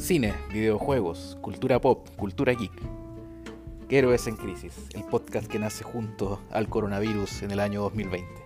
cine, videojuegos, cultura pop, cultura geek. Héroes en Crisis, el podcast que nace junto al coronavirus en el año 2020.